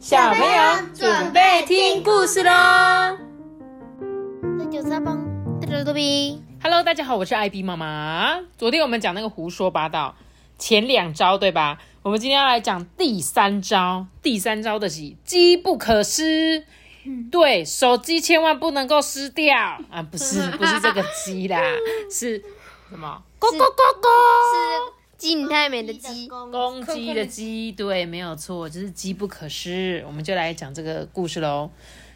小朋友准备听故事喽。这就是帮这个多比。Hello，大家好，我是艾比妈妈。昨天我们讲那个胡说八道前两招，对吧？我们今天要来讲第三招。第三招的是机不可失。对，手机千万不能够失掉啊！不是，不是这个鸡啦，是什么？咕咕咕咕。是静态美的鸡，公鸡的鸡，对，没有错，就是机不可失。我们就来讲这个故事喽。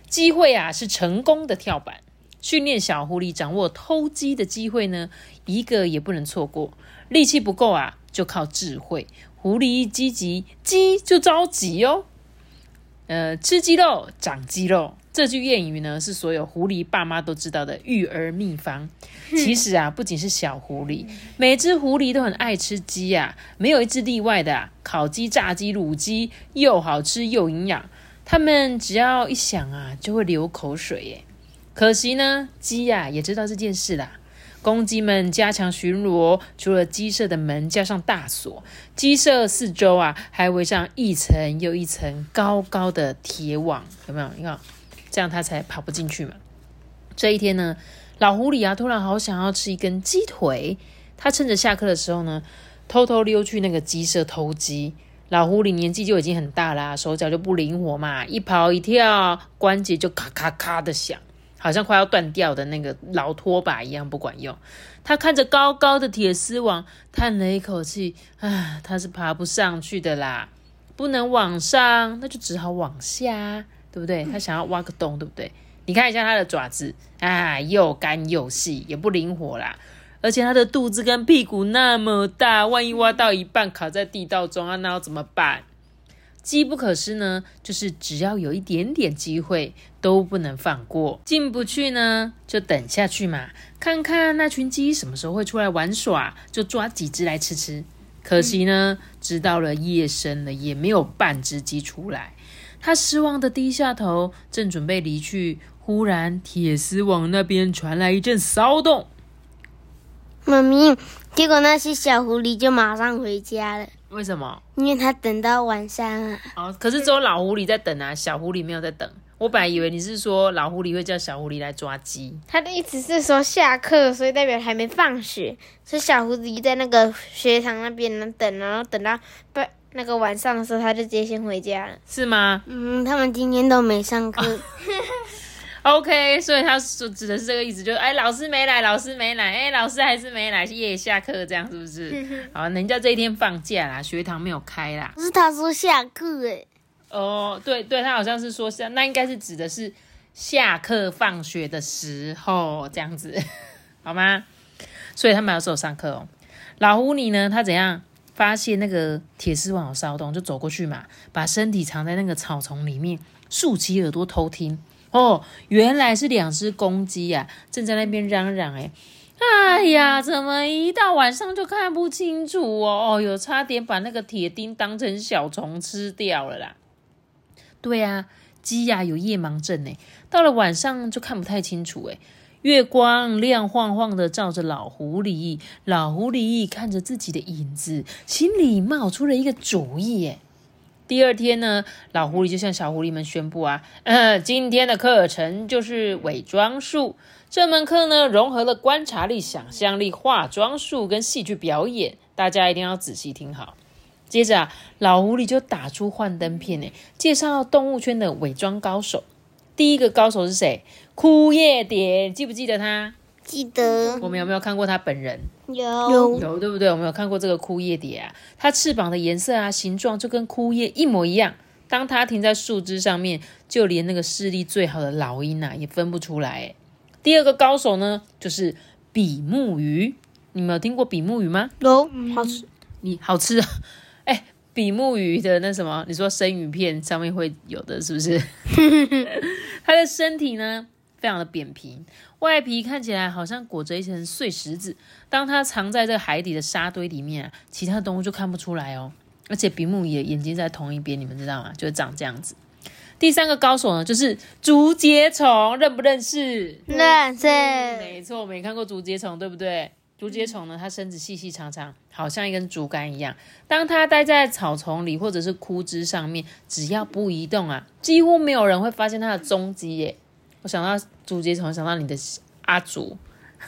机会啊，是成功的跳板。训练小狐狸掌握偷鸡的机会呢，一个也不能错过。力气不够啊，就靠智慧。狐狸一积极，鸡就着急哦。呃，吃鸡肉长肌肉，这句谚语呢，是所有狐狸爸妈都知道的育儿秘方。其实啊，不仅是小狐狸，每只狐狸都很爱吃鸡啊，没有一只例外的、啊。烤鸡、炸鸡、卤鸡，又好吃又营养。它们只要一想啊，就会流口水耶。可惜呢，鸡呀、也知道这件事啦。公鸡们加强巡逻，除了鸡舍的门加上大锁，鸡舍四周啊还围上一层又一层高高的铁网，有没有？你看，这样它才跑不进去嘛。这一天呢，老狐狸啊突然好想要吃一根鸡腿，他趁着下课的时候呢，偷偷溜去那个鸡舍偷鸡。老狐狸年纪就已经很大啦，手脚就不灵活嘛，一跑一跳，关节就咔咔咔的响。好像快要断掉的那个老拖把一样不管用。他看着高高的铁丝网，叹了一口气：“啊，他是爬不上去的啦，不能往上，那就只好往下，对不对？他想要挖个洞，对不对？你看一下他的爪子啊，又干又细，也不灵活啦。而且他的肚子跟屁股那么大，万一挖到一半卡在地道中啊，那要怎么办？”机不可失呢，就是只要有一点点机会都不能放过。进不去呢，就等下去嘛，看看那群鸡什么时候会出来玩耍，就抓几只来吃吃。可惜呢，直到了夜深了，也没有半只鸡出来。他失望的低下头，正准备离去，忽然铁丝网那边传来一阵骚动。妈咪，结果那些小狐狸就马上回家了，为什么？因为他等到晚上啊。哦，可是只有老狐狸在等啊，小狐狸没有在等。我本来以为你是说老狐狸会叫小狐狸来抓鸡。他的意思是说下课，所以代表还没放学，所以小狐狸在那个学堂那边等，然后等到不那个晚上的时候，他就直接先回家了。是吗嗯，他们今天都没上课。OK，所以他说指的是这个意思，就是哎，老师没来，老师没来，哎，老师还是没来，夜，下课这样是不是？好，人家这一天放假啦，学堂没有开啦。不是他说下课诶，哦，对对，他好像是说下，那应该是指的是下课放学的时候这样子，好吗？所以他们有时候上课哦。老狐狸呢，他怎样发现那个铁丝网有骚动，就走过去嘛，把身体藏在那个草丛里面，竖起耳朵偷听。哦，原来是两只公鸡呀、正在那边嚷嚷，哎，哎呀，怎么一到晚上就看不清楚哦？哦哟，差点把那个铁钉当成小虫吃掉了啦。对啊，鸡呀、有夜盲症呢，到了晚上就看不太清楚哎。月光亮晃晃的照着老狐狸，老狐狸看着自己的影子，心里冒出了一个主意耶。第二天呢，老狐狸就向小狐狸们宣布啊，呃，今天的课程就是伪装术。这门课呢，融合了观察力、想象力、化妆术跟戏剧表演，大家一定要仔细听好。接着啊，老狐狸就打出幻灯片呢，介绍动物圈的伪装高手。第一个高手是谁？枯叶蝶，记不记得他？记得我们有没有看过他本人？有有，对不对？我们有看过这个枯叶蝶啊，它翅膀的颜色啊、形状就跟枯叶一模一样。当它停在树枝上面，就连那个视力最好的老鹰啊也分不出来。哎，第二个高手呢，就是比目鱼。你们有听过比目鱼吗？有好吃，你好吃啊！哎，比目鱼的那什么，你说生鱼片上面会有的，是不是？它的身体呢，非常的扁平，外皮看起来好像裹着一层碎石子。当它藏在这个海底的沙堆里面啊，其他动物就看不出来哦。而且比目鱼的眼睛在同一边，你们知道吗？就长这样子。第三个高手呢，就是竹节虫，认不认识？认识，没错，没看过竹节虫，对不对？竹节虫呢，它身子细细长长，好像一根竹竿一样。当它待在草丛里或者是枯枝上面，只要不移动啊，几乎没有人会发现它的踪迹耶。我想到竹节虫，想到你的阿竹。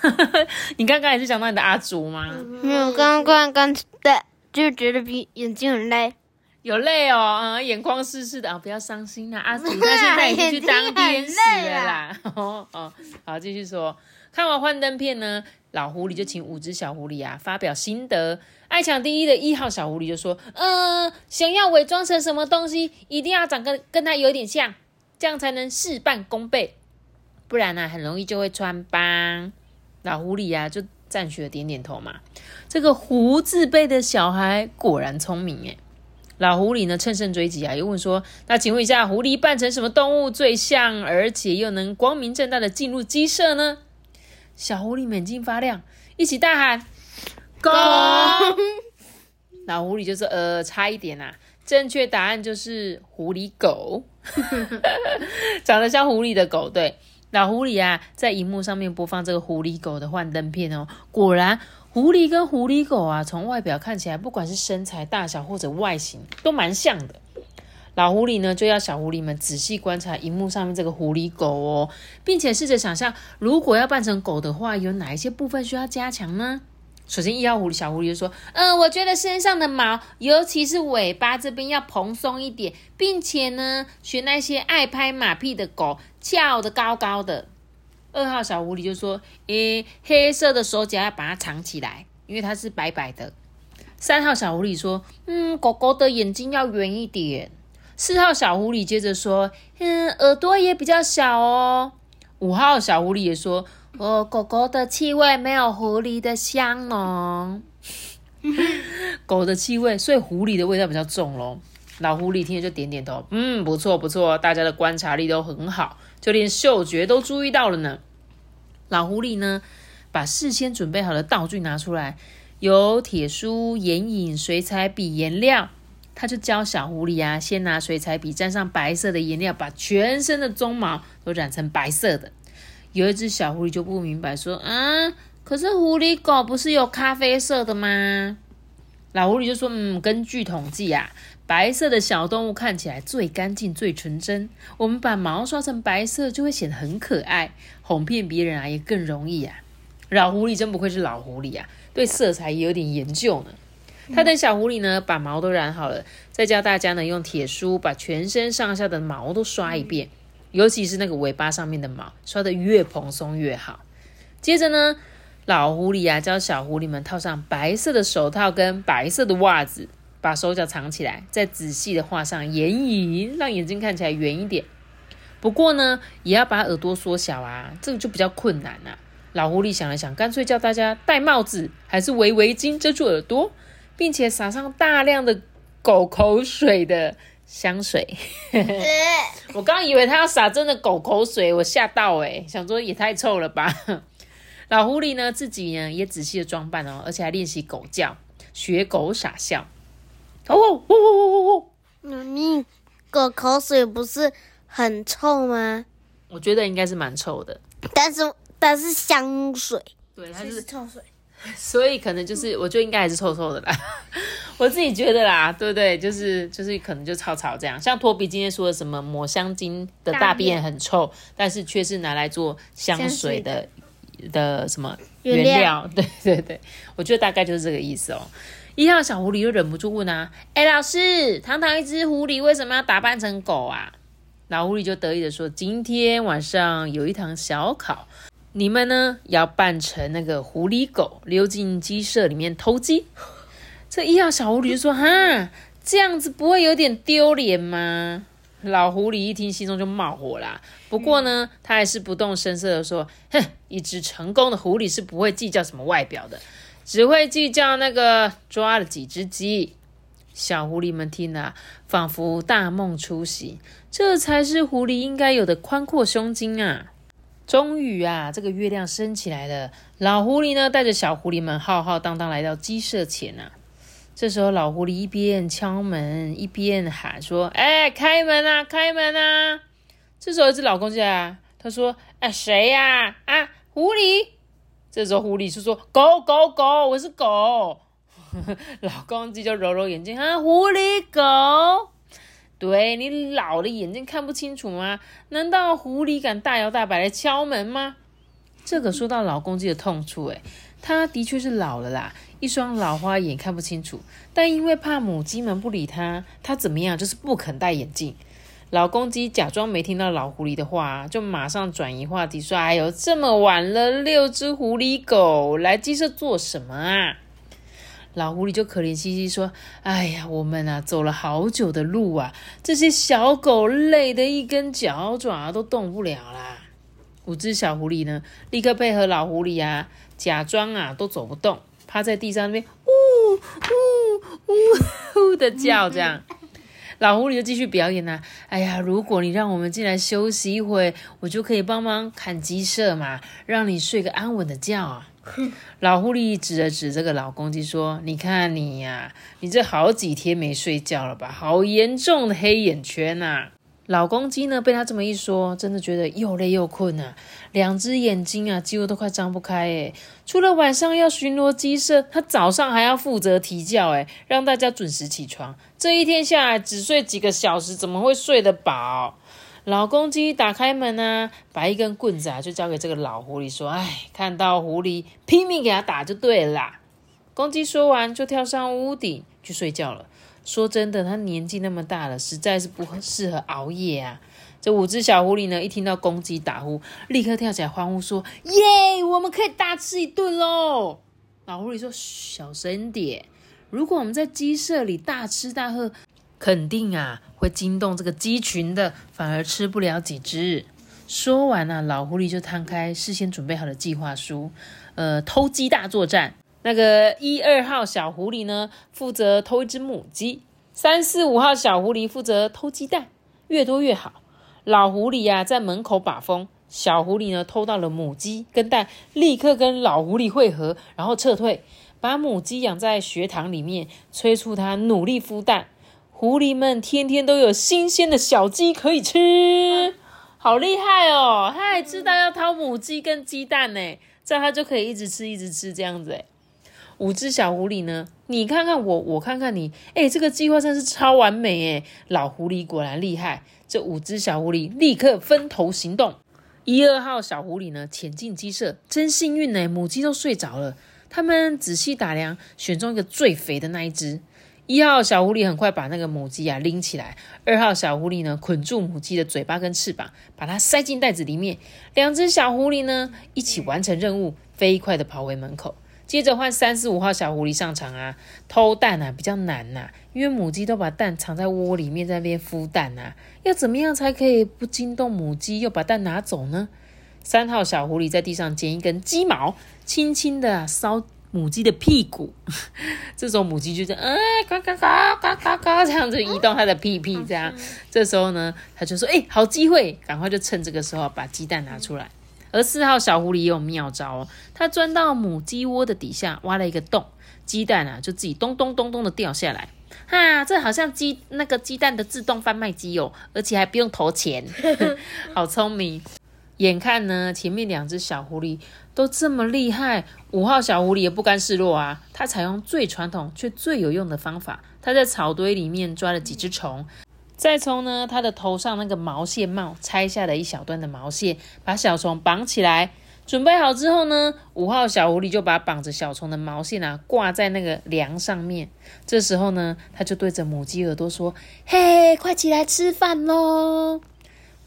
你刚刚也是想到你的阿竹吗？没有，刚刚刚的就觉得比眼睛很累。有累哦，嗯，眼眶湿湿的啊，不要伤心啦，阿竹他现在已经去当天使了啦。哦哦，好，继续说。看完幻灯片呢，老狐狸就请五只小狐狸啊发表心得。爱抢第一的一号小狐狸就说：“嗯，想要伪装成什么东西，一定要长得跟它有点像，这样才能事半功倍，不然呢，很容易就会穿帮。”老狐狸呀就赞许的点点头嘛。这个胡字辈的小孩果然聪明诶老狐狸呢，乘胜追击啊，又问说：“那请问一下，狐狸扮成什么动物最像，而且又能光明正大的进入鸡舍呢？”小狐狸眼睛发亮，一起大喊：“狗！”老狐狸就是：“呃，差一点啊，正确答案就是狐狸狗，长得像狐狸的狗。”对，老狐狸啊，在荧幕上面播放这个狐狸狗的幻灯片哦，果然。狐狸跟狐狸狗啊，从外表看起来，不管是身材大小或者外形，都蛮像的。老狐狸呢，就要小狐狸们仔细观察荧幕上面这个狐狸狗哦，并且试着想象，如果要扮成狗的话，有哪一些部分需要加强呢？首先，一号狐狸小狐狸就说：“嗯，我觉得身上的毛，尤其是尾巴这边要蓬松一点，并且呢，学那些爱拍马屁的狗，翘得高高的。”二号小狐狸就说：“诶，黑色的手脚要把它藏起来，因为它是白白的。”三号小狐狸说：“嗯，狗狗的眼睛要圆一点。”四号小狐狸接着说：“嗯，耳朵也比较小哦。”五号小狐狸也说：“哦，狗狗的气味没有狐狸的香浓。狗的气味，所以狐狸的味道比较重喽。”老狐狸听了就点点头：“嗯，不错不错，大家的观察力都很好，就连嗅觉都注意到了呢。”老狐狸呢，把事先准备好的道具拿出来，有铁梳、眼影、水彩笔、颜料。他就教小狐狸啊，先拿水彩笔沾上白色的颜料，把全身的鬃毛都染成白色的。有一只小狐狸就不明白，说：“啊，可是狐狸狗不是有咖啡色的吗？”老狐狸就说：“嗯，根据统计啊。”白色的小动物看起来最干净、最纯真。我们把毛刷成白色，就会显得很可爱，哄骗别人啊也更容易啊。老狐狸真不愧是老狐狸啊，对色彩也有点研究呢。他等小狐狸呢把毛都染好了，再教大家呢用铁梳把全身上下的毛都刷一遍，尤其是那个尾巴上面的毛，刷得越蓬松越好。接着呢，老狐狸啊教小狐狸们套上白色的手套跟白色的袜子。把手脚藏起来，再仔细的画上眼影，让眼睛看起来圆一点。不过呢，也要把耳朵缩小啊，这个就比较困难了。老狐狸想了想，干脆叫大家戴帽子，还是围围巾遮住耳朵，并且撒上大量的狗口水的香水。我刚以为他要撒真的狗口水，我吓到哎，想说也太臭了吧。老狐狸呢，自己呢也仔细的装扮哦，而且还练习狗叫，学狗傻笑。哦哦哦哦哦！妈咪，狗口水不是很臭吗？我觉得应该是蛮臭的，但是但是香水，对，它是臭水，所以可能就是，我觉得应该还是臭臭的啦。我自己觉得啦，对不对？就是就是可能就草草这样。像托比今天说的什么抹香鲸的大便很臭，但是却是拿来做香水的的什么原料？对对对，我觉得大概就是这个意思哦。一号小狐狸又忍不住问啊：“哎，老师，堂堂一只狐狸为什么要打扮成狗啊？”老狐狸就得意的说：“今天晚上有一堂小考，你们呢要扮成那个狐狸狗，溜进鸡舍里面偷鸡。”这一号小狐狸就说：“哈，这样子不会有点丢脸吗？”老狐狸一听，心中就冒火啦。不过呢，他还是不动声色的说：“哼，一只成功的狐狸是不会计较什么外表的。”只会计较那个抓了几只鸡，小狐狸们听了，仿佛大梦初醒。这才是狐狸应该有的宽阔胸襟啊！终于啊，这个月亮升起来了。老狐狸呢，带着小狐狸们浩浩荡荡来到鸡舍前啊。这时候，老狐狸一边敲门，一边喊说：“哎，开门啊，开门啊！”这时候，一只老公鸡啊，他说：“哎，谁呀？啊，狐狸。”这时候狐狸就说：“狗狗狗，我是狗。” 老公鸡就揉揉眼睛，啊，狐狸狗，对你老了眼睛看不清楚吗？难道狐狸敢大摇大摆来敲门吗？这个说到老公鸡的痛处，诶，他的确是老了啦，一双老花眼看不清楚，但因为怕母鸡们不理他，他怎么样就是不肯戴眼镜。老公鸡假装没听到老狐狸的话，就马上转移话题说：“哎呦，这么晚了，六只狐狸狗来鸡舍做什么啊？”老狐狸就可怜兮兮说：“哎呀，我们啊走了好久的路啊，这些小狗累得一根脚爪都动不了啦。”五只小狐狸呢，立刻配合老狐狸啊，假装啊都走不动，趴在地上那边呜呜呜呜的叫，这样。老狐狸就继续表演啦，哎呀，如果你让我们进来休息一会，我就可以帮忙砍鸡舍嘛，让你睡个安稳的觉啊。老狐狸指了指这个老公鸡说：“你看你呀，你这好几天没睡觉了吧？好严重的黑眼圈呐！”老公鸡呢，被他这么一说，真的觉得又累又困啊，两只眼睛啊，几乎都快张不开诶除了晚上要巡逻鸡舍，他早上还要负责啼叫，诶让大家准时起床。这一天下来只睡几个小时，怎么会睡得饱？老公鸡打开门啊，把一根棍子啊，就交给这个老狐狸，说：“哎，看到狐狸拼命给他打就对了。”公鸡说完，就跳上屋顶去睡觉了。说真的，他年纪那么大了，实在是不适合熬夜啊。这五只小狐狸呢，一听到公鸡打呼，立刻跳起来欢呼说：“耶，我们可以大吃一顿喽！”老狐狸说：“小声点，如果我们在鸡舍里大吃大喝，肯定啊会惊动这个鸡群的，反而吃不了几只。”说完呢，老狐狸就摊开事先准备好的计划书，呃，偷鸡大作战。那个一二号小狐狸呢，负责偷一只母鸡；三四五号小狐狸负责偷鸡蛋，越多越好。老狐狸呀，在门口把风，小狐狸呢偷到了母鸡跟蛋，立刻跟老狐狸会合，然后撤退，把母鸡养在学堂里面，催促它努力孵蛋。狐狸们天天都有新鲜的小鸡可以吃，好厉害哦！他还知道要掏母鸡跟鸡蛋呢，这样他就可以一直吃，一直吃这样子诶五只小狐狸呢？你看看我，我看看你，哎，这个计划真是超完美哎！老狐狸果然厉害。这五只小狐狸立刻分头行动。一二号小狐狸呢，潜进鸡舍，真幸运呢，母鸡都睡着了。他们仔细打量，选中一个最肥的那一只。一号小狐狸很快把那个母鸡啊拎起来，二号小狐狸呢捆住母鸡的嘴巴跟翅膀，把它塞进袋子里面。两只小狐狸呢一起完成任务，飞快的跑回门口。接着换三四五号小狐狸上场啊，偷蛋啊比较难呐，因为母鸡都把蛋藏在窝里面，在那边孵蛋呐，要怎么样才可以不惊动母鸡，又把蛋拿走呢？三号小狐狸在地上捡一根鸡毛，轻轻的烧母鸡的屁股，这时候母鸡就在嗯嘎嘎嘎嘎嘎嘎这样子移动它的屁屁，这样，这时候呢，它就说，哎，好机会，赶快就趁这个时候把鸡蛋拿出来。而四号小狐狸也有妙招哦，它钻到母鸡窝的底下挖了一个洞，鸡蛋啊就自己咚咚咚咚的掉下来。哈，这好像鸡那个鸡蛋的自动贩卖机哦，而且还不用投钱，好聪明。眼看呢，前面两只小狐狸都这么厉害，五号小狐狸也不甘示弱啊，它采用最传统却最有用的方法，它在草堆里面抓了几只虫。再从呢，它的头上那个毛线帽拆下了一小段的毛线，把小虫绑起来。准备好之后呢，五号小狐狸就把绑着小虫的毛线啊挂在那个梁上面。这时候呢，他就对着母鸡耳朵说：“嘿，快起来吃饭喽！”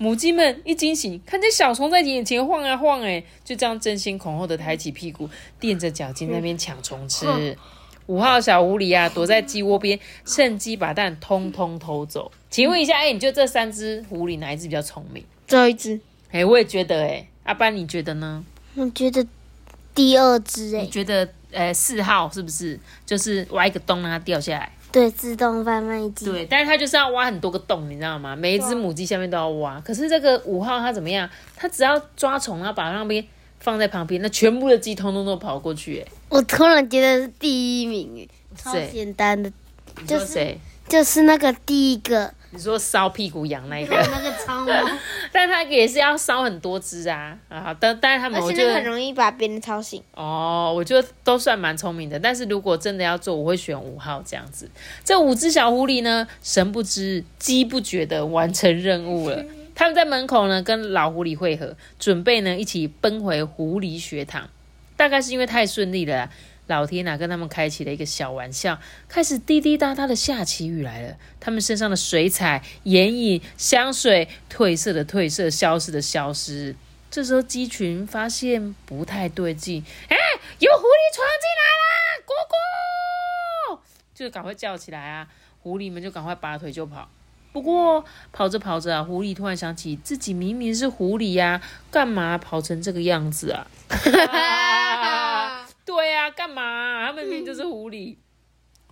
母鸡们一惊醒，看见小虫在眼前晃啊晃，哎，就这样争先恐后的抬起屁股，垫着脚尖那边抢虫吃。五号小狐狸啊，躲在鸡窝边，趁机把蛋通通偷走。请问一下，哎，你觉得这三只狐狸哪一只比较聪明？最后一只。哎，我也觉得，哎，阿班你觉得呢？我觉得第二只，哎，你觉得，呃，四号是不是就是挖一个洞让它掉下来？对，自动贩卖机。对，但是它就是要挖很多个洞，你知道吗？每一只母鸡下面都要挖。可是这个五号它怎么样？它只要抓虫，然后把那边。放在旁边，那全部的鸡通通都跑过去，哎！我突然觉得是第一名，超简单的，就是就是那个第一个你说烧屁股痒那一个，那个超萌，但它也是要烧很多只啊啊！但但是他们，我觉得很容易把别人吵醒。哦，我觉得都算蛮聪明的。但是如果真的要做，我会选五号这样子。这五只小狐狸呢，神不知鸡不觉的完成任务了。他们在门口呢跟老狐狸会合，准备呢一起奔回狐狸学堂。大概是因为太顺利了啦，老天呐、跟他们开启了一个小玩笑，开始滴滴答答的下起雨来了。他们身上的水彩、眼影、香水褪色的褪色，消失的消失。这时候鸡群发现不太对劲，哎，有狐狸闯进来啦！咕咕，就赶快叫起来啊！狐狸们就赶快拔腿就跑。不过跑着跑着啊，狐狸突然想起自己明明是狐狸呀、干嘛跑成这个样子啊？对呀、干嘛、他们明明就是狐狸。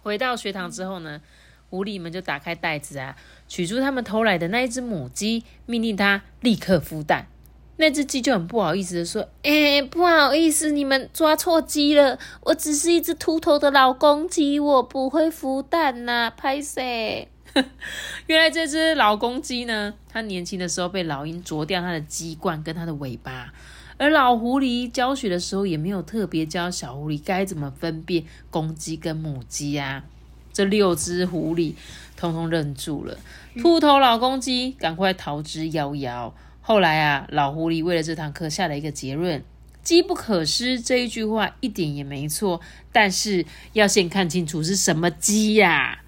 回到学堂之后呢，狐狸们就打开袋子啊，取出他们偷来的那一只母鸡，命令它立刻孵蛋。那只鸡就很不好意思的说：“哎、不好意思，你们抓错鸡了，我只是一只秃头的老公鸡，我不会孵蛋呐、拍谁？” 原来这只老公鸡呢，它年轻的时候被老鹰啄掉它的鸡冠跟它的尾巴，而老狐狸教学的时候也没有特别教小狐狸该怎么分辨公鸡跟母鸡啊。这六只狐狸通通愣住了，秃头老公鸡赶快逃之夭夭。后来啊，老狐狸为了这堂课下了一个结论：机不可失这一句话一点也没错，但是要先看清楚是什么鸡呀、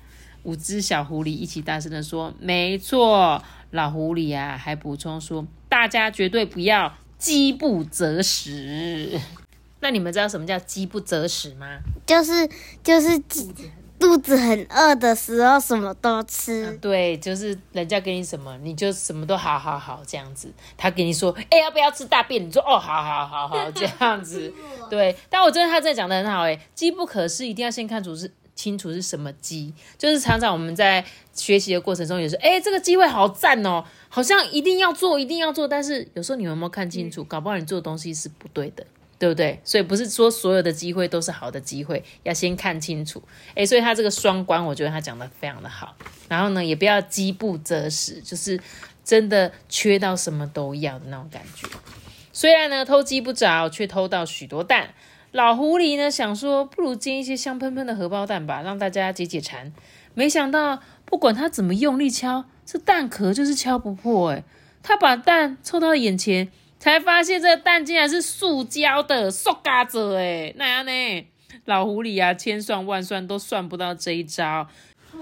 五只小狐狸一起大声的说：“没错。”老狐狸啊，还补充说：“大家绝对不要饥不择食。”那你们知道什么叫饥不择食吗？就是就是肚子很饿的时候，什么都吃。对，就是人家给你什么，你就什么都好好好这样子。他给你说，哎、要不要吃大便？你说哦，好好好好这样子。对，但我觉得他真的讲的很好、哎，机不可失，一定要先看出是清楚是什么鸡。就是常常我们在学习的过程中，也是，哎、这个机会好赞哦，好像一定要做，一定要做。但是有时候你有没有看清楚？搞不好你做的东西是不对的。对不对？所以不是说所有的机会都是好的机会，要先看清楚。诶，所以他这个双关，我觉得他讲的非常的好。然后呢，也不要饥不择食，就是真的缺到什么都要的那种感觉。虽然呢偷鸡不着，却偷到许多蛋。老狐狸呢想说，不如煎一些香喷喷的荷包蛋吧，让大家解解馋。没想到，不管他怎么用力敲，这蛋壳就是敲不破。诶，他把蛋凑到眼前。才发现这蛋竟然是塑胶的，塑嘎子哎，那样呢？老狐狸啊，千算万算都算不到这一招。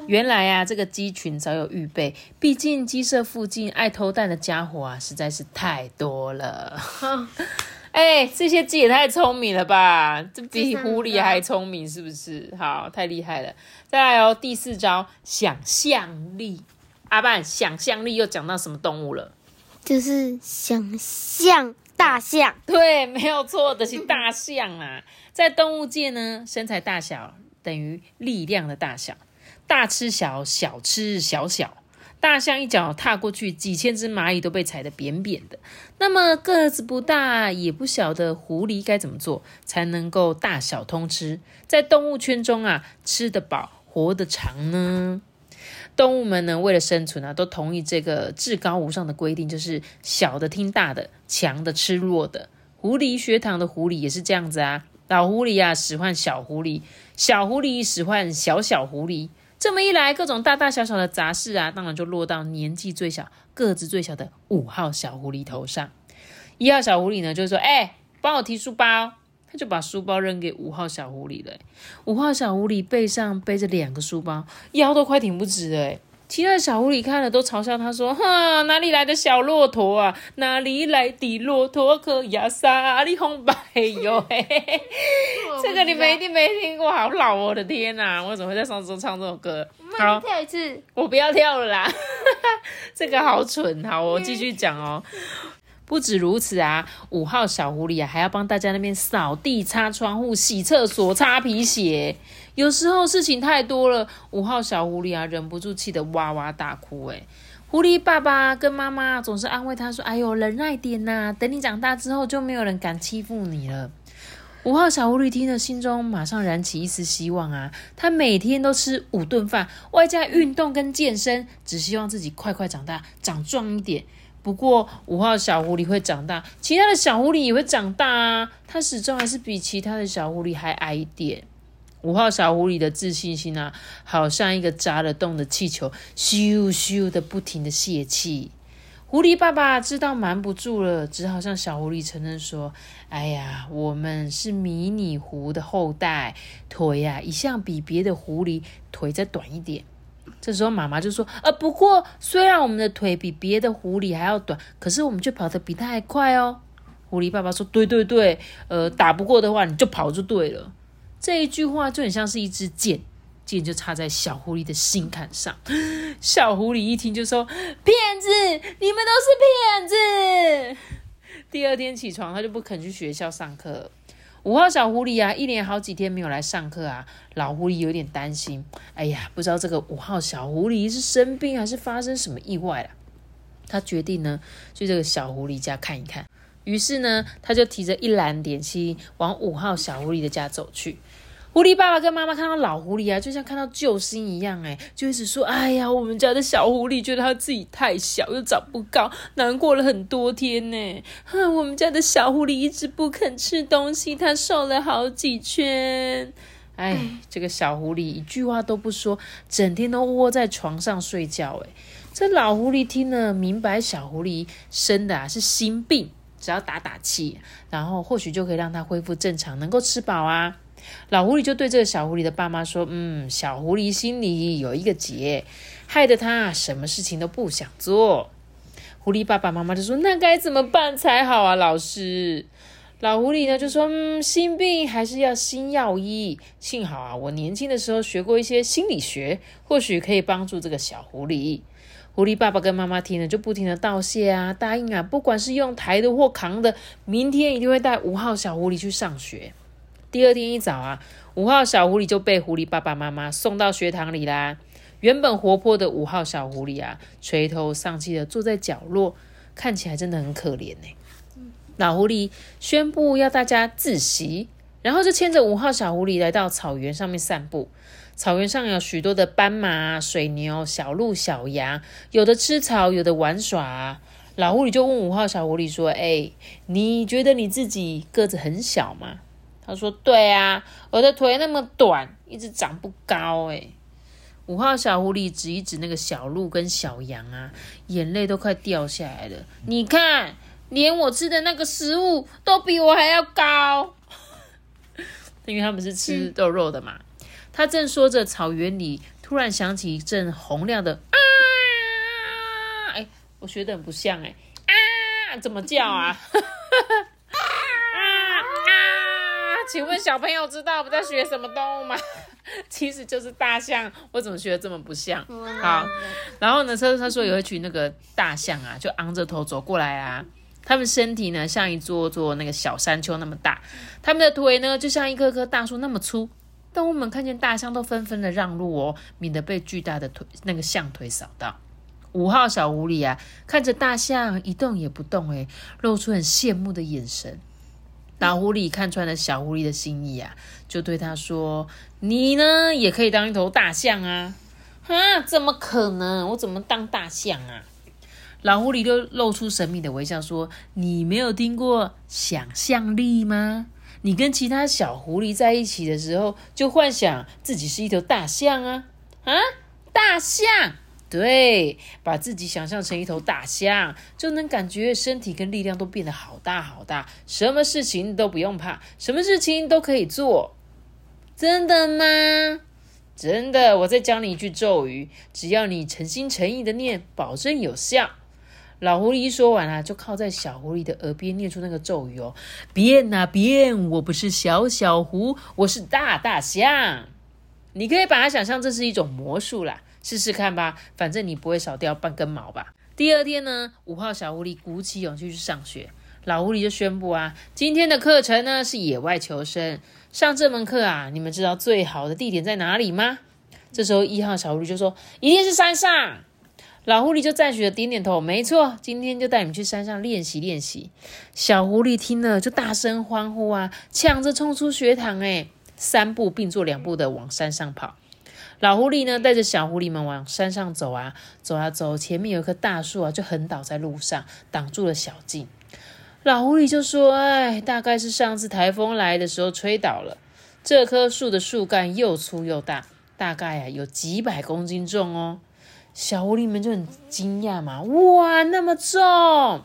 原来啊，这个鸡群早有预备，毕竟鸡舍附近爱偷蛋的家伙啊，实在是太多了。哎、这些鸡也太聪明了吧？这比狐狸还聪明，是不是？好，太厉害了。再来哦，第四招，想象力。阿半，想象力又讲到什么动物了？就是想象大象，对，没有错的是大象啊。在动物界呢，身材大小等于力量的大小，大吃小，小吃小小。大象一脚踏过去，几千只蚂蚁都被踩得扁扁的。那么个子不大也不小的狐狸该怎么做才能够大小通吃，在动物圈中啊吃得饱，活得长呢？动物们呢，为了生存啊，都同意这个至高无上的规定，就是小的听大的，强的吃弱的。狐狸学堂的狐狸也是这样子啊，老狐狸啊使唤小狐狸，小狐狸使唤小小狐狸。这么一来，各种大大小小的杂事啊，当然就落到年纪最小、个子最小的五号小狐狸头上。一号小狐狸呢，就说：“哎、帮我提书包。”他就把书包扔给五号小狐狸了。五号小狐狸背上背着两个书包，腰都快挺不直了。其他的小狐狸看了都嘲笑他说：“哈，哪里来的小骆驼啊？哪里来的骆驼可压沙里红白哟？”嘿嘿嘿，这个你们一定没听过，好老哦！我的天哪，我怎么会在上周唱这首歌？好，跳一次，我不要跳了啦，这个好蠢。好，我继续讲哦。不止如此啊，五号小狐狸啊，还要帮大家那边扫地、擦窗户、洗厕所、擦皮鞋。有时候事情太多了，五号小狐狸啊，忍不住气得哇哇大哭。哎，狐狸爸爸跟妈妈总是安慰他说：“哎呦，忍耐点呐、等你长大之后，就没有人敢欺负你了。”五号小狐狸听了，心中马上燃起一丝希望啊！他每天都吃五顿饭，外加运动跟健身，只希望自己快快长大，长壮一点。不过五号小狐狸会长大，其他的小狐狸也会长大啊！它始终还是比其他的小狐狸还矮一点。五号小狐狸的自信心啊，好像一个扎了洞的气球，咻咻的不停的泄气。狐狸爸爸知道瞒不住了，只好向小狐狸承认说：“哎呀，我们是迷你狐的后代，腿呀一向比别的狐狸腿再短一点。”这时候妈妈就说：“呃，不过虽然我们的腿比别的狐狸还要短，可是我们却跑得比它还快哦。”狐狸爸爸说：“对对对，呃，打不过的话你就跑就对了。”这一句话就很像是一支箭。箭就插在小狐狸的心坎上，小狐狸一听就说：“骗子，你们都是骗子！”第二天起床，他就不肯去学校上课。五号小狐狸啊，一连好几天没有来上课啊，老狐狸有点担心。哎呀，不知道这个五号小狐狸是生病还是发生什么意外了。他决定呢，去这个小狐狸家看一看。于是呢，他就提着一篮点心往五号小狐狸的家走去。狐狸爸爸跟妈妈看到老狐狸啊，就像看到救星一样，哎，就一直说：“哎呀，我们家的小狐狸觉得它自己太小，又长不高，难过了很多天呢。哼，我们家的小狐狸一直不肯吃东西，它瘦了好几圈。哎，这个小狐狸一句话都不说，整天都窝在床上睡觉。哎，这老狐狸听了，明白小狐狸生的啊是心病，只要打打气，然后或许就可以让它恢复正常，能够吃饱啊。”老狐狸就对这个小狐狸的爸妈说：“嗯，小狐狸心里有一个结，害得他什么事情都不想做。”狐狸爸爸妈妈就说：“那该怎么办才好啊，老师？”老狐狸呢就说：“嗯，心病还是要心药医。幸好啊，我年轻的时候学过一些心理学，或许可以帮助这个小狐狸。”狐狸爸爸跟妈妈听了就不停的道谢啊，答应啊，不管是用抬的或扛的，明天一定会带五号小狐狸去上学。第二天一早啊，五号小狐狸就被狐狸爸爸妈妈送到学堂里啦。原本活泼的五号小狐狸啊，垂头丧气的坐在角落，看起来真的很可怜呢。老狐狸宣布要大家自习，然后就牵着五号小狐狸来到草原上面散步。草原上有许多的斑马、水牛、小鹿、小羊，有的吃草，有的玩耍。老狐狸就问五号小狐狸说：“哎，你觉得你自己个子很小吗？”他说：“对啊，我的腿那么短，一直长不高。”哎，五号小狐狸指一指那个小鹿跟小羊啊，眼泪都快掉下来了。你看，连我吃的那个食物都比我还要高，因为他们是吃肉肉的嘛。他正说着，草原里突然响起一阵洪亮的啊！哎，我学的很不像哎啊，怎么叫啊？请问小朋友知道我们在学什么动物吗？其实就是大象。我怎么学的这么不像？好，然后呢，他他说有一群那个大象啊，就昂着头走过来啊。他们身体呢像一座座那个小山丘那么大，他们的腿呢就像一棵棵大树那么粗。动物们看见大象都纷纷的让路哦，免得被巨大的腿那个象腿扫到。五号小狐狸啊，看着大象一动也不动，诶，露出很羡慕的眼神。老狐狸看穿了小狐狸的心意啊，就对他说：“你呢，也可以当一头大象啊！”啊，怎么可能？我怎么当大象啊？老狐狸就露出神秘的微笑说：“你没有听过想象力吗？你跟其他小狐狸在一起的时候，就幻想自己是一头大象啊！啊，大象。”对，把自己想象成一头大象，就能感觉身体跟力量都变得好大好大，什么事情都不用怕，什么事情都可以做。真的吗？真的，我再教你一句咒语，只要你诚心诚意的念，保证有效。老狐狸一说完啊，就靠在小狐狸的耳边念出那个咒语哦：变啊变，我不是小小狐，我是大大象。你可以把它想象这是一种魔术啦。试试看吧，反正你不会少掉半根毛吧。第二天呢，五号小狐狸鼓起勇气去上学，老狐狸就宣布啊，今天的课程呢是野外求生。上这门课啊，你们知道最好的地点在哪里吗？这时候一号小狐狸就说，一定是山上。老狐狸就赞许的点点头，没错，今天就带你们去山上练习练习。小狐狸听了就大声欢呼啊，抢着冲出学堂，哎，三步并作两步的往山上跑。老狐狸呢，带着小狐狸们往山上走啊，走啊走，前面有一棵大树啊，就横倒在路上，挡住了小径。老狐狸就说：“哎，大概是上次台风来的时候吹倒了。这棵树的树干又粗又大，大概啊有几百公斤重哦。”小狐狸们就很惊讶嘛，哇，那么重！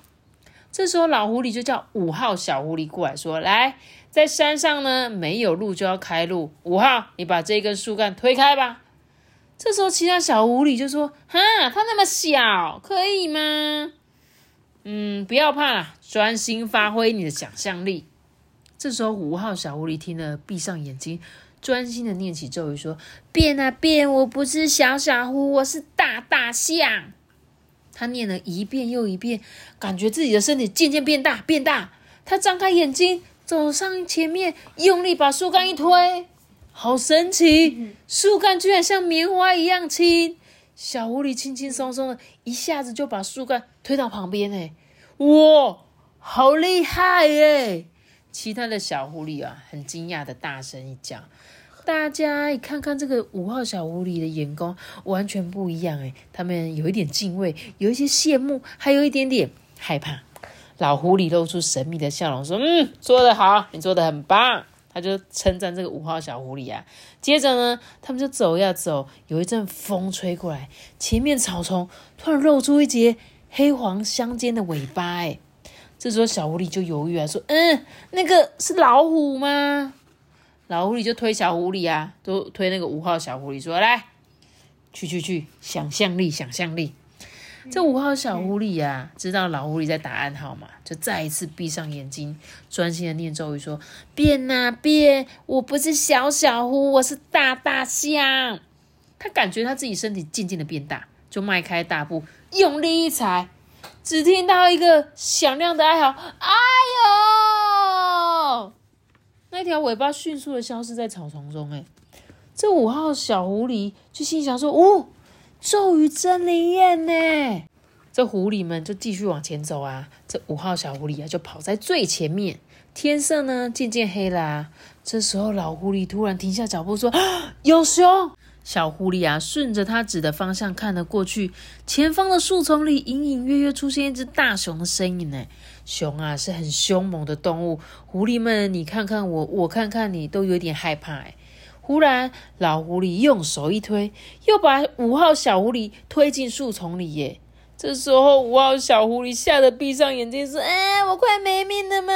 这时候老狐狸就叫五号小狐狸过来说：“来，在山上呢，没有路就要开路。五号，你把这根树干推开吧。”这时候其他小狐狸就说：“哈，它那么小，可以吗？”嗯，不要怕啦，专心发挥你的想象力。这时候，五号小狐狸听了，闭上眼睛，专心的念起咒语，说：“变啊变，我不是小小狐，我是大大象。”他念了一遍又一遍，感觉自己的身体渐渐变大变大。他张开眼睛，走上前面，用力把树干一推，好神奇！树干居然像棉花一样轻。小狐狸轻轻松松的，一下子就把树干推到旁边哎，哇，好厉害哎！其他的小狐狸啊，很惊讶的大声一叫。大家看看这个五号小狐狸的眼光，完全不一样哎，他们有一点敬畏，有一些羡慕，还有一点点害怕。老狐狸露出神秘的笑容，说：“嗯，做得好，你做的很棒。”他就称赞这个五号小狐狸啊。接着呢，他们就走呀走，有一阵风吹过来，前面草丛突然露出一截黑黄相间的尾巴。哎，这时候小狐狸就犹豫啊，说：“嗯，那个是老虎吗？”老狐狸就推小狐狸啊，都推那个五号小狐狸说：“来，去去去，想象力，想象力。”这五号小狐狸呀，知道老狐狸在打暗号嘛，就再一次闭上眼睛，专心的念咒语，说：“变啊变，我不是小小狐，我是大大象。”他感觉他自己身体渐渐的变大，就迈开大步，用力一踩，只听到一个响亮的哀嚎：“哎呦！”那条尾巴迅速的消失在草丛中。哎，这五号小狐狸就心想说：“哦。”咒语真灵验呢！这狐狸们就继续往前走啊。这五号小狐狸啊，就跑在最前面。天色呢渐渐黑了。这时候，老狐狸突然停下脚步，说：“有熊！”小狐狸啊，顺着他指的方向看了过去，前方的树丛里隐隐约约出现一只大熊的身影。呢，熊啊是很凶猛的动物。狐狸们，你看看我，我看看你，都有点害怕。哎。忽然，老狐狸用手一推，又把五号小狐狸推进树丛里。耶！这时候，五号小狐狸吓得闭上眼睛，说：“哎，我快没命了吗？”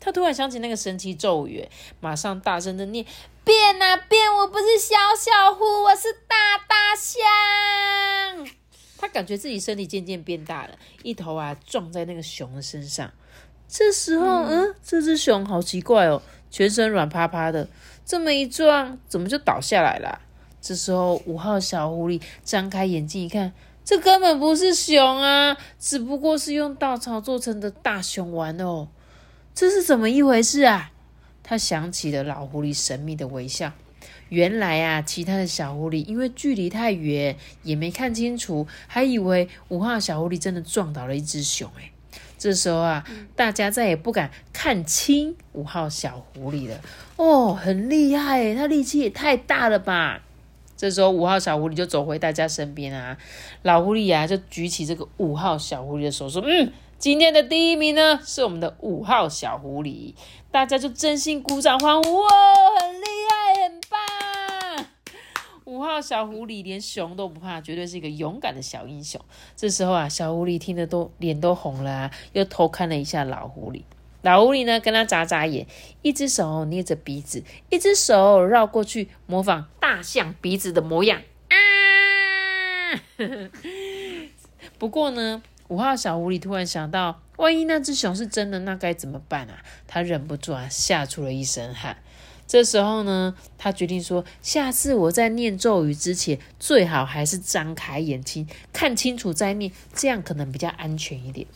他突然想起那个神奇咒语，马上大声的念：“变啊变！我不是小小狐，我是大大象。”他感觉自己身体渐渐变大了，一头啊撞在那个熊的身上。这时候，嗯，这只熊好奇怪哦，全身软趴趴的。这么一撞，怎么就倒下来了？这时候，五号小狐狸张开眼睛一看，这根本不是熊啊，只不过是用稻草做成的大熊丸哦。这是怎么一回事啊？他想起了老狐狸神秘的微笑。原来啊，其他的小狐狸因为距离太远，也没看清楚，还以为五号小狐狸真的撞倒了一只熊。哎。这时候啊，大家再也不敢看清五号小狐狸了。哦，很厉害，他力气也太大了吧！这时候，五号小狐狸就走回大家身边啊，老狐狸啊就举起这个五号小狐狸的手说：“嗯，今天的第一名呢是我们的五号小狐狸。”大家就真心鼓掌欢呼，哦，很，五号小狐狸连熊都不怕，绝对是一个勇敢的小英雄。这时候啊，小狐狸听得都脸都红了啊，又偷看了一下老狐狸。老狐狸呢，跟他眨眨眼，一只手捏着鼻子，一只手绕过去模仿大象鼻子的模样。啊！不过呢，五号小狐狸突然想到，万一那只熊是真的，那该怎么办啊？他忍不住啊，吓出了一身汗。这时候呢，他决定说，下次我在念咒语之前，最好还是张开眼睛，看清楚再念，这样可能比较安全一点。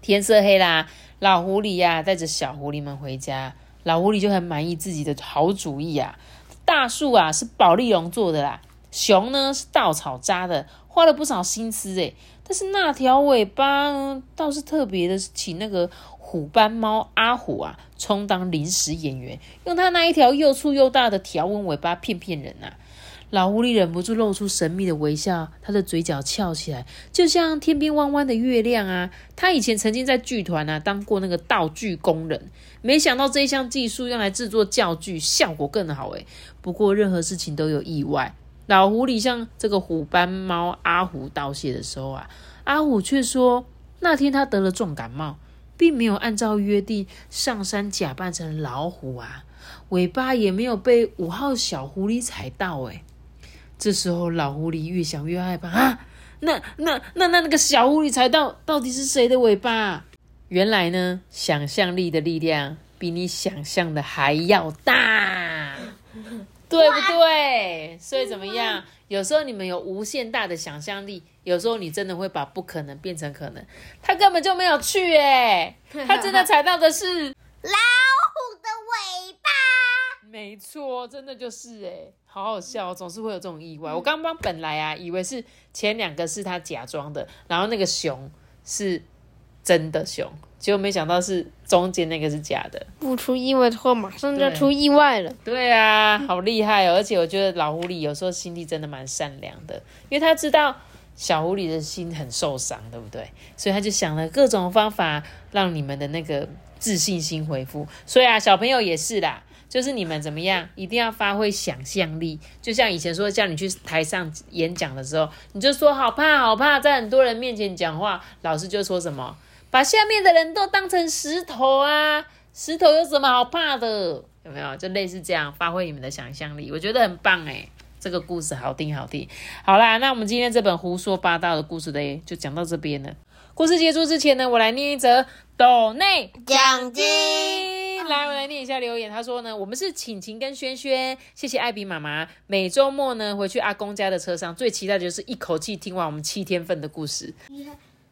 天色黑啦。老狐狸呀，带着小狐狸们回家。老狐狸就很满意自己的好主意啊。大树啊，是宝丽龙做的啦。熊呢是稻草扎的，花了不少心思诶。但是那条尾巴，倒是特别的，请那个虎斑猫阿虎啊，充当临时演员，用他那一条又粗又大的条纹尾巴骗骗人啊。老狐狸忍不住露出神秘的微笑，他的嘴角翘起来，就像天边弯弯的月亮啊。他以前曾经在剧团啊当过那个道具工人，没想到这一项技术用来制作教具效果更好诶。不过任何事情都有意外，老狐狸向这个虎斑猫阿虎道谢的时候啊，阿虎却说那天他得了重感冒，并没有按照约定上山假扮成老虎啊，尾巴也没有被五号小狐狸踩到诶。这时候，老狐狸越想越害怕啊！那、那、那、那那个小狐狸踩到，到底是谁的尾巴？原来呢，想象力的力量比你想象的还要大，对不对？所以怎么样？有时候你们有无限大的想象力，有时候你真的会把不可能变成可能。他根本就没有去，哎，他真的踩到的是老虎的尾巴。没错，真的就是哎，好好笑，总是会有这种意外。我刚刚本来啊，以为是前两个是他假装的，然后那个熊是真的熊，结果没想到是中间那个是假的。不出意外的话，马上就要出意外了。对啊，好厉害哦！而且我觉得老狐狸有时候心地真的蛮善良的，因为他知道小狐狸的心很受伤，对不对？所以他就想了各种方法让你们的那个自信心恢复。所以啊，小朋友也是啦。就是你们怎么样，一定要发挥想象力。就像以前说叫你去台上演讲的时候，你就说好怕好怕，在很多人面前讲话，老师就说什么，把下面的人都当成石头啊，石头有什么好怕的？有没有？就类似这样，发挥你们的想象力，我觉得很棒诶这个故事好听好听。好啦，那我们今天这本胡说八道的故事嘞，就讲到这边了。故事结束之前呢，我来念一则斗内奖金。来，我来念一下留言。他说呢，我们是晴晴跟轩轩，谢谢艾比妈妈。每周末呢，回去阿公家的车上，最期待的就是一口气听完我们七天份的故事。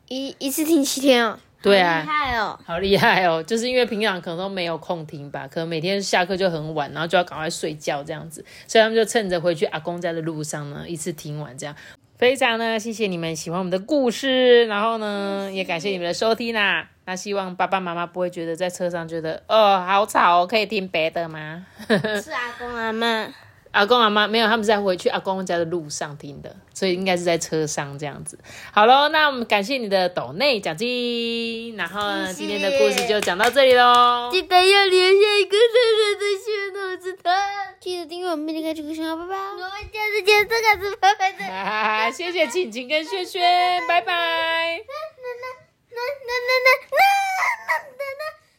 一一次听七天哦。对啊，厉害哦，好厉害哦！就是因为平常可能都没有空听吧，可能每天下课就很晚，然后就要赶快睡觉这样子，所以他们就趁着回去阿公家的路上呢，一次听完这样。非常呢，谢谢你们喜欢我们的故事，然后呢，也感谢你们的收听啦。那希望爸爸妈妈不会觉得在车上觉得哦好吵哦，可以听别的吗？是阿公阿妈，阿公阿妈没有，他们在回去阿公家的路上听的，所以应该是在车上这样子。好喽，那我们感谢你的抖内奖金，然后呢，今天的故事就讲到这里喽。记得要留下一个热热的血脑子糖，记得订阅我们这个这个小拜拜。我们下次见，这个是拜拜的。哈哈，谢谢晴晴跟轩轩，拜拜。那那那那那那那。